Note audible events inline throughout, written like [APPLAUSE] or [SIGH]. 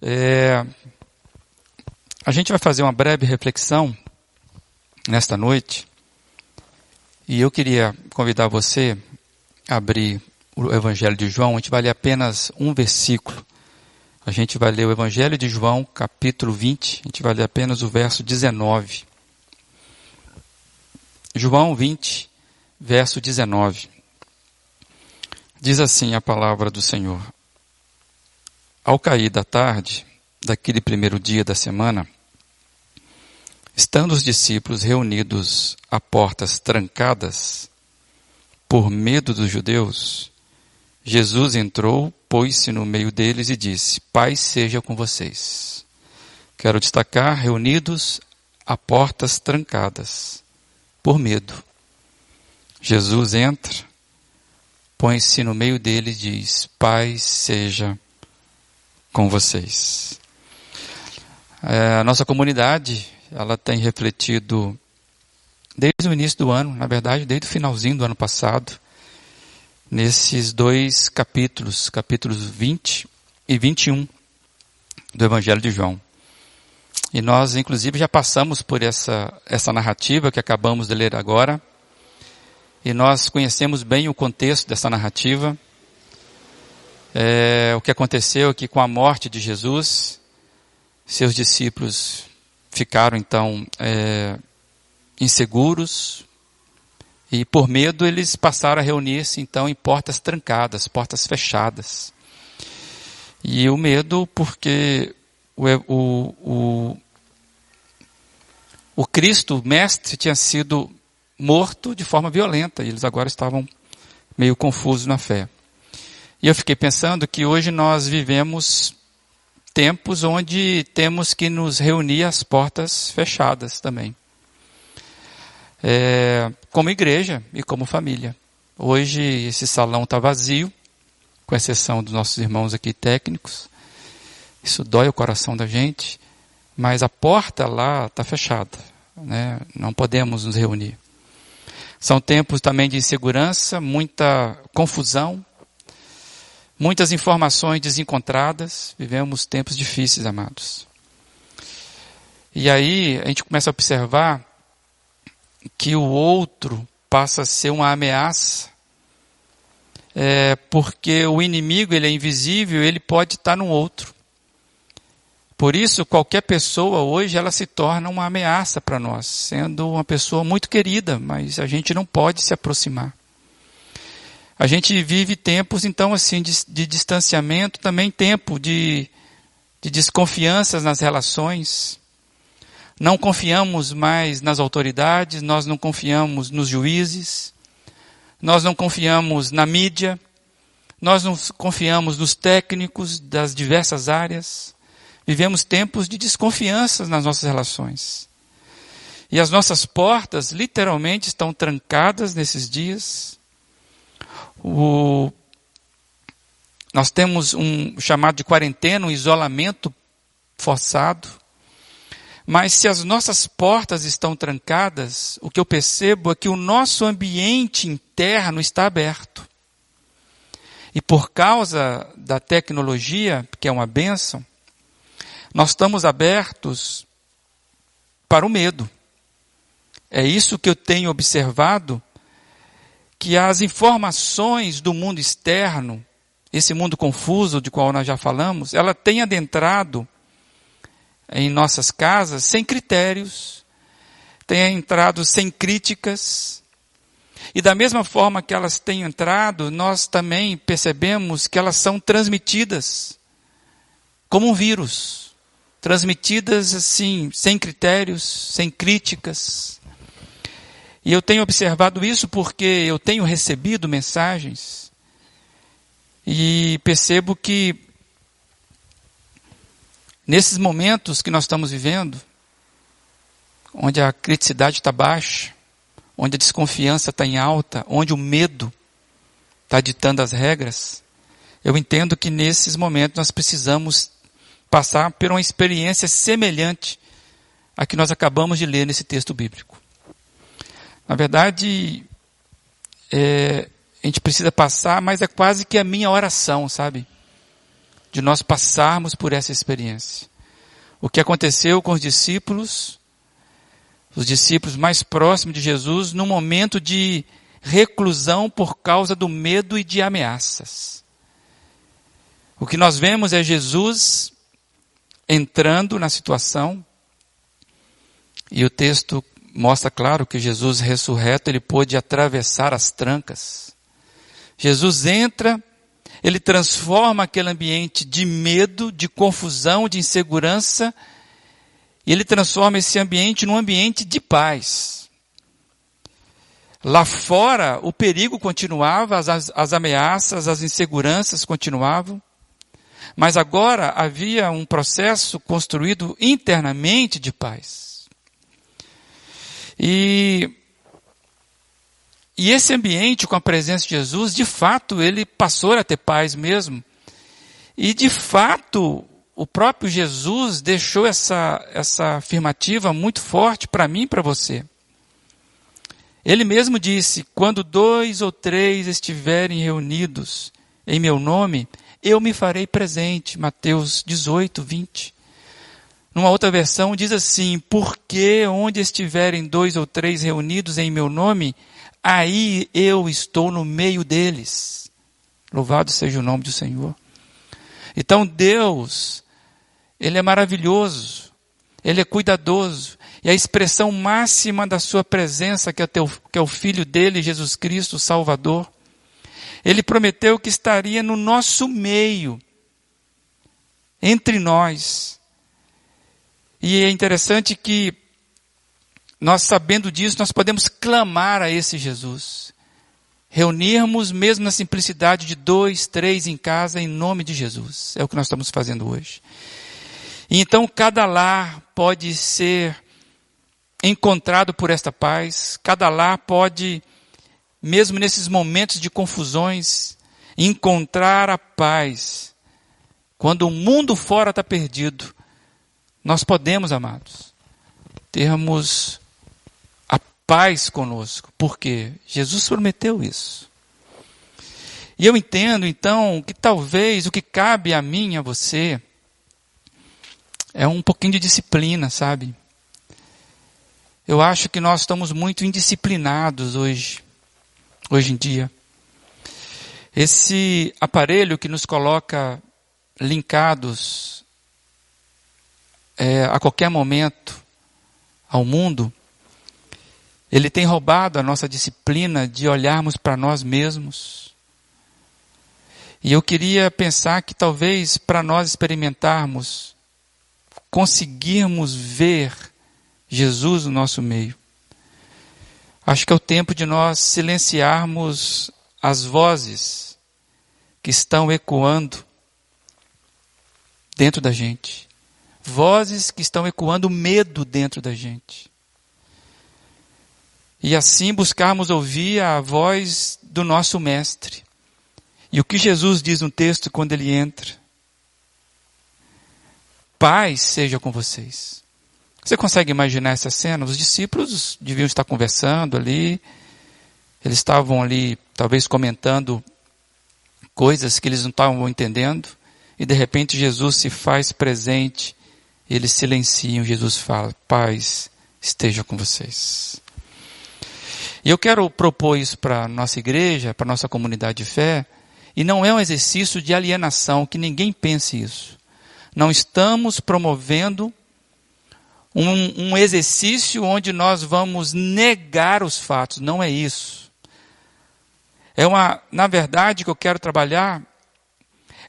É, a gente vai fazer uma breve reflexão nesta noite e eu queria convidar você a abrir o Evangelho de João. A gente vai ler apenas um versículo. A gente vai ler o Evangelho de João, capítulo 20. A gente vai ler apenas o verso 19. João 20, verso 19. Diz assim a palavra do Senhor: ao cair da tarde, daquele primeiro dia da semana, estando os discípulos reunidos a portas trancadas, por medo dos judeus, Jesus entrou, pôs-se no meio deles e disse: Paz seja com vocês. Quero destacar reunidos a portas trancadas, por medo. Jesus entra, põe-se no meio deles e diz: Paz seja com vocês. É, a nossa comunidade, ela tem refletido desde o início do ano, na verdade, desde o finalzinho do ano passado, nesses dois capítulos, capítulos 20 e 21 do Evangelho de João. E nós, inclusive, já passamos por essa, essa narrativa que acabamos de ler agora. E nós conhecemos bem o contexto dessa narrativa é, o que aconteceu aqui com a morte de Jesus. Seus discípulos ficaram então é, inseguros e por medo eles passaram a reunir-se então em portas trancadas, portas fechadas. E o medo porque o, o, o, o Cristo, o Mestre, tinha sido morto de forma violenta e eles agora estavam meio confusos na fé. E eu fiquei pensando que hoje nós vivemos tempos onde temos que nos reunir às portas fechadas também. É, como igreja e como família. Hoje esse salão está vazio, com exceção dos nossos irmãos aqui técnicos. Isso dói o coração da gente, mas a porta lá está fechada. Né? Não podemos nos reunir. São tempos também de insegurança, muita confusão, muitas informações desencontradas, vivemos tempos difíceis, amados. E aí a gente começa a observar que o outro passa a ser uma ameaça, é, porque o inimigo ele é invisível, ele pode estar no outro. Por isso, qualquer pessoa hoje ela se torna uma ameaça para nós, sendo uma pessoa muito querida, mas a gente não pode se aproximar. A gente vive tempos, então, assim, de, de distanciamento, também tempo de, de desconfianças nas relações. Não confiamos mais nas autoridades, nós não confiamos nos juízes, nós não confiamos na mídia, nós não confiamos nos técnicos das diversas áreas. Vivemos tempos de desconfianças nas nossas relações. E as nossas portas literalmente estão trancadas nesses dias. O, nós temos um chamado de quarentena, um isolamento forçado. Mas se as nossas portas estão trancadas, o que eu percebo é que o nosso ambiente interno está aberto. E por causa da tecnologia, que é uma benção, nós estamos abertos para o medo. É isso que eu tenho observado que as informações do mundo externo, esse mundo confuso de qual nós já falamos, ela tem adentrado em nossas casas sem critérios, tem entrado sem críticas. E da mesma forma que elas têm entrado, nós também percebemos que elas são transmitidas como um vírus, transmitidas assim, sem critérios, sem críticas. E eu tenho observado isso porque eu tenho recebido mensagens e percebo que nesses momentos que nós estamos vivendo, onde a criticidade está baixa, onde a desconfiança está em alta, onde o medo está ditando as regras, eu entendo que nesses momentos nós precisamos passar por uma experiência semelhante à que nós acabamos de ler nesse texto bíblico. Na verdade, é, a gente precisa passar, mas é quase que a minha oração, sabe? de nós passarmos por essa experiência. O que aconteceu com os discípulos, os discípulos mais próximos de Jesus, no momento de reclusão por causa do medo e de ameaças. O que nós vemos é Jesus entrando na situação, e o texto mostra claro que Jesus ressurreto, ele pôde atravessar as trancas. Jesus entra, ele transforma aquele ambiente de medo, de confusão, de insegurança, e ele transforma esse ambiente num ambiente de paz. Lá fora, o perigo continuava, as, as ameaças, as inseguranças continuavam. Mas agora havia um processo construído internamente de paz. E, e esse ambiente com a presença de Jesus, de fato, ele passou a ter paz mesmo. E de fato, o próprio Jesus deixou essa, essa afirmativa muito forte para mim e para você. Ele mesmo disse: quando dois ou três estiverem reunidos em meu nome, eu me farei presente. Mateus 18, 20. Numa outra versão diz assim: porque onde estiverem dois ou três reunidos em meu nome, aí eu estou no meio deles. Louvado seja o nome do Senhor. Então Deus, Ele é maravilhoso, Ele é cuidadoso, e a expressão máxima da Sua presença, que é, teu, que é o Filho dele, Jesus Cristo, Salvador, ele prometeu que estaria no nosso meio, entre nós. E é interessante que nós sabendo disso, nós podemos clamar a esse Jesus. Reunirmos mesmo na simplicidade de dois, três em casa, em nome de Jesus. É o que nós estamos fazendo hoje. E então cada lar pode ser encontrado por esta paz, cada lar pode mesmo nesses momentos de confusões, encontrar a paz. Quando o mundo fora está perdido, nós podemos, amados, termos a paz conosco. porque Jesus prometeu isso. E eu entendo, então, que talvez o que cabe a mim, a você, é um pouquinho de disciplina, sabe? Eu acho que nós estamos muito indisciplinados hoje hoje em dia. Esse aparelho que nos coloca linkados é, a qualquer momento ao mundo, ele tem roubado a nossa disciplina de olharmos para nós mesmos. E eu queria pensar que talvez para nós experimentarmos, conseguirmos ver Jesus no nosso meio, Acho que é o tempo de nós silenciarmos as vozes que estão ecoando dentro da gente. Vozes que estão ecoando medo dentro da gente. E assim buscarmos ouvir a voz do nosso Mestre. E o que Jesus diz no texto quando ele entra? Paz seja com vocês. Você consegue imaginar essa cena? Os discípulos deviam estar conversando ali, eles estavam ali, talvez comentando coisas que eles não estavam entendendo, e de repente Jesus se faz presente, eles silenciam, Jesus fala: Paz esteja com vocês. E eu quero propor isso para a nossa igreja, para a nossa comunidade de fé, e não é um exercício de alienação, que ninguém pense isso. Não estamos promovendo um, um exercício onde nós vamos negar os fatos. Não é isso. É uma, na verdade, que eu quero trabalhar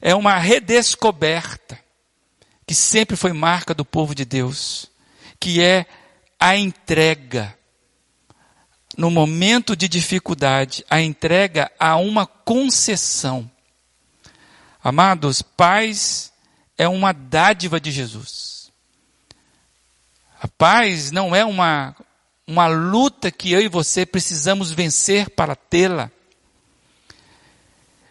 é uma redescoberta que sempre foi marca do povo de Deus, que é a entrega. No momento de dificuldade, a entrega a uma concessão. Amados, paz é uma dádiva de Jesus. A paz não é uma, uma luta que eu e você precisamos vencer para tê-la.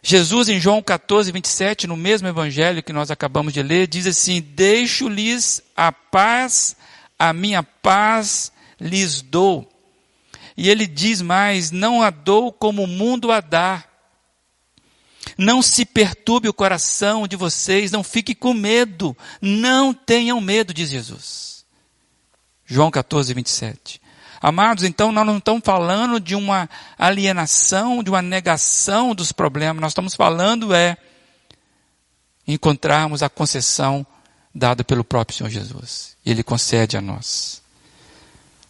Jesus, em João 14, 27, no mesmo evangelho que nós acabamos de ler, diz assim: Deixo-lhes a paz, a minha paz lhes dou. E ele diz mais: Não a dou como o mundo a dá. Não se perturbe o coração de vocês, não fique com medo, não tenham medo, diz Jesus. João 14, 27. Amados, então nós não estamos falando de uma alienação, de uma negação dos problemas, nós estamos falando é encontrarmos a concessão dada pelo próprio Senhor Jesus. Ele concede a nós.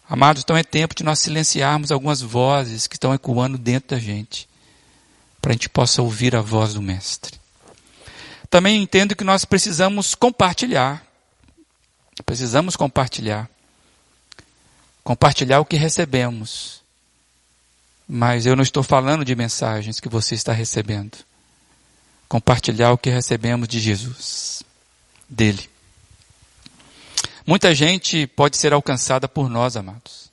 Amados, então é tempo de nós silenciarmos algumas vozes que estão ecoando dentro da gente para a gente possa ouvir a voz do Mestre. Também entendo que nós precisamos compartilhar. Precisamos compartilhar. Compartilhar o que recebemos. Mas eu não estou falando de mensagens que você está recebendo. Compartilhar o que recebemos de Jesus, dele. Muita gente pode ser alcançada por nós, amados.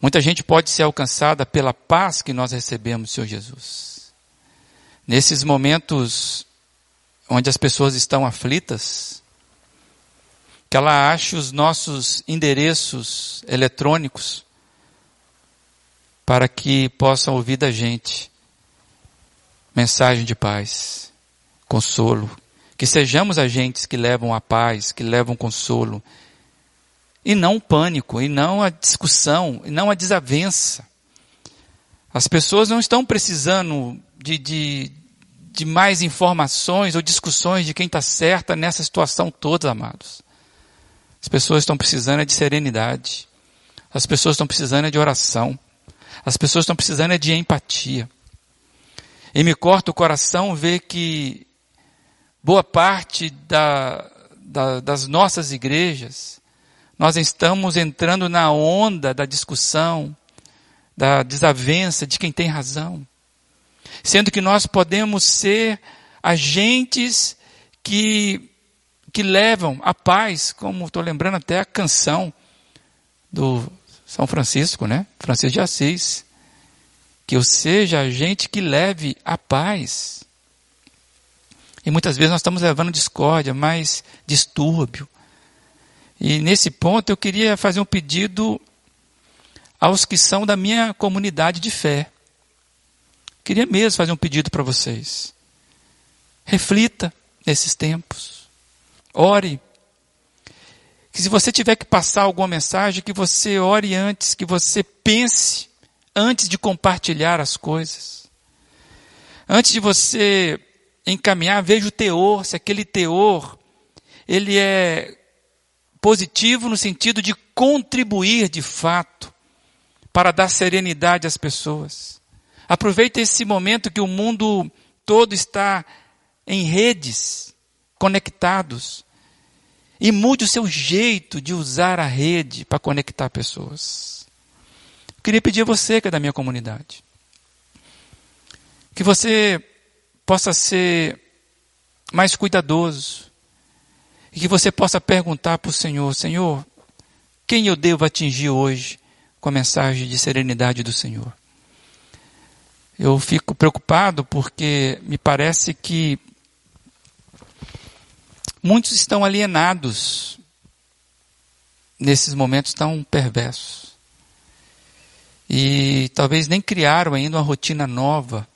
Muita gente pode ser alcançada pela paz que nós recebemos, Senhor Jesus. Nesses momentos onde as pessoas estão aflitas, que ela ache os nossos endereços eletrônicos para que possam ouvir da gente mensagem de paz, consolo, que sejamos agentes que levam a paz, que levam consolo, e não o pânico, e não a discussão, e não a desavença. As pessoas não estão precisando de, de, de mais informações ou discussões de quem está certa nessa situação toda, amados. As pessoas estão precisando de serenidade. As pessoas estão precisando de oração. As pessoas estão precisando de empatia. E me corta o coração ver que boa parte da, da, das nossas igrejas nós estamos entrando na onda da discussão, da desavença de quem tem razão. Sendo que nós podemos ser agentes que, que levam a paz, como estou lembrando até a canção do São Francisco, né? Francisco de Assis. Que eu seja agente que leve a paz. E muitas vezes nós estamos levando discórdia, mais distúrbio, e nesse ponto eu queria fazer um pedido aos que são da minha comunidade de fé. Queria mesmo fazer um pedido para vocês. Reflita nesses tempos. Ore. Que se você tiver que passar alguma mensagem, que você ore antes, que você pense antes de compartilhar as coisas. Antes de você encaminhar, veja o teor, se aquele teor ele é positivo no sentido de contribuir de fato para dar serenidade às pessoas. Aproveite esse momento que o mundo todo está em redes, conectados, e mude o seu jeito de usar a rede para conectar pessoas. Eu queria pedir a você que é da minha comunidade, que você possa ser mais cuidadoso, e que você possa perguntar para o Senhor: Senhor, quem eu devo atingir hoje com a mensagem de serenidade do Senhor? Eu fico preocupado porque me parece que muitos estão alienados nesses momentos tão perversos. E talvez nem criaram ainda uma rotina nova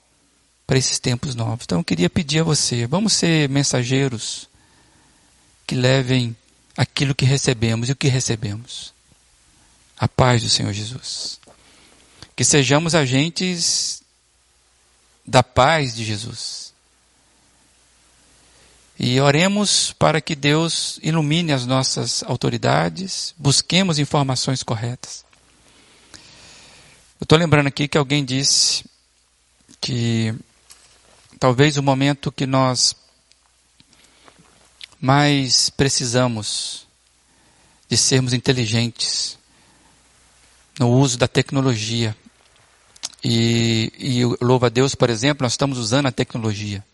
para esses tempos novos. Então eu queria pedir a você, vamos ser mensageiros que levem aquilo que recebemos e o que recebemos. A paz do Senhor Jesus. Que sejamos agentes da paz de Jesus. E oremos para que Deus ilumine as nossas autoridades, busquemos informações corretas. Eu estou lembrando aqui que alguém disse que talvez o momento que nós mas precisamos de sermos inteligentes no uso da tecnologia. E, e louva a Deus, por exemplo, nós estamos usando a tecnologia.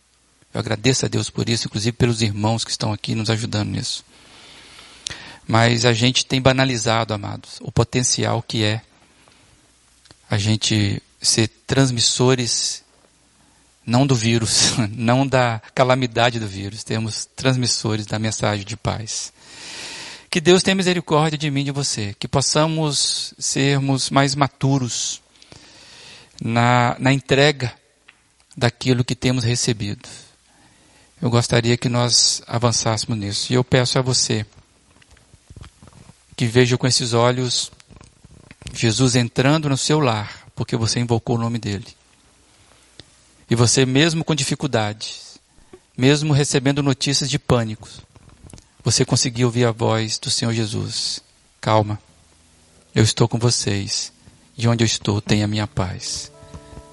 Eu agradeço a Deus por isso, inclusive pelos irmãos que estão aqui nos ajudando nisso. Mas a gente tem banalizado, amados, o potencial que é a gente ser transmissores não do vírus, [LAUGHS] não da calamidade do vírus, temos transmissores da mensagem de paz. Que Deus tenha misericórdia de mim e de você, que possamos sermos mais maturos na, na entrega daquilo que temos recebido. Eu gostaria que nós avançássemos nisso. E eu peço a você que veja com esses olhos Jesus entrando no seu lar, porque você invocou o nome dele. E você, mesmo com dificuldades, mesmo recebendo notícias de pânico, você conseguiu ouvir a voz do Senhor Jesus. Calma, eu estou com vocês. E onde eu estou tem a minha paz.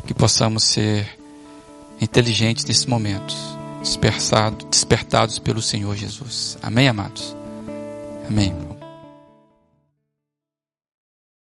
Que possamos ser inteligentes nesses momentos, dispersados, despertados pelo Senhor Jesus. Amém, amados? Amém.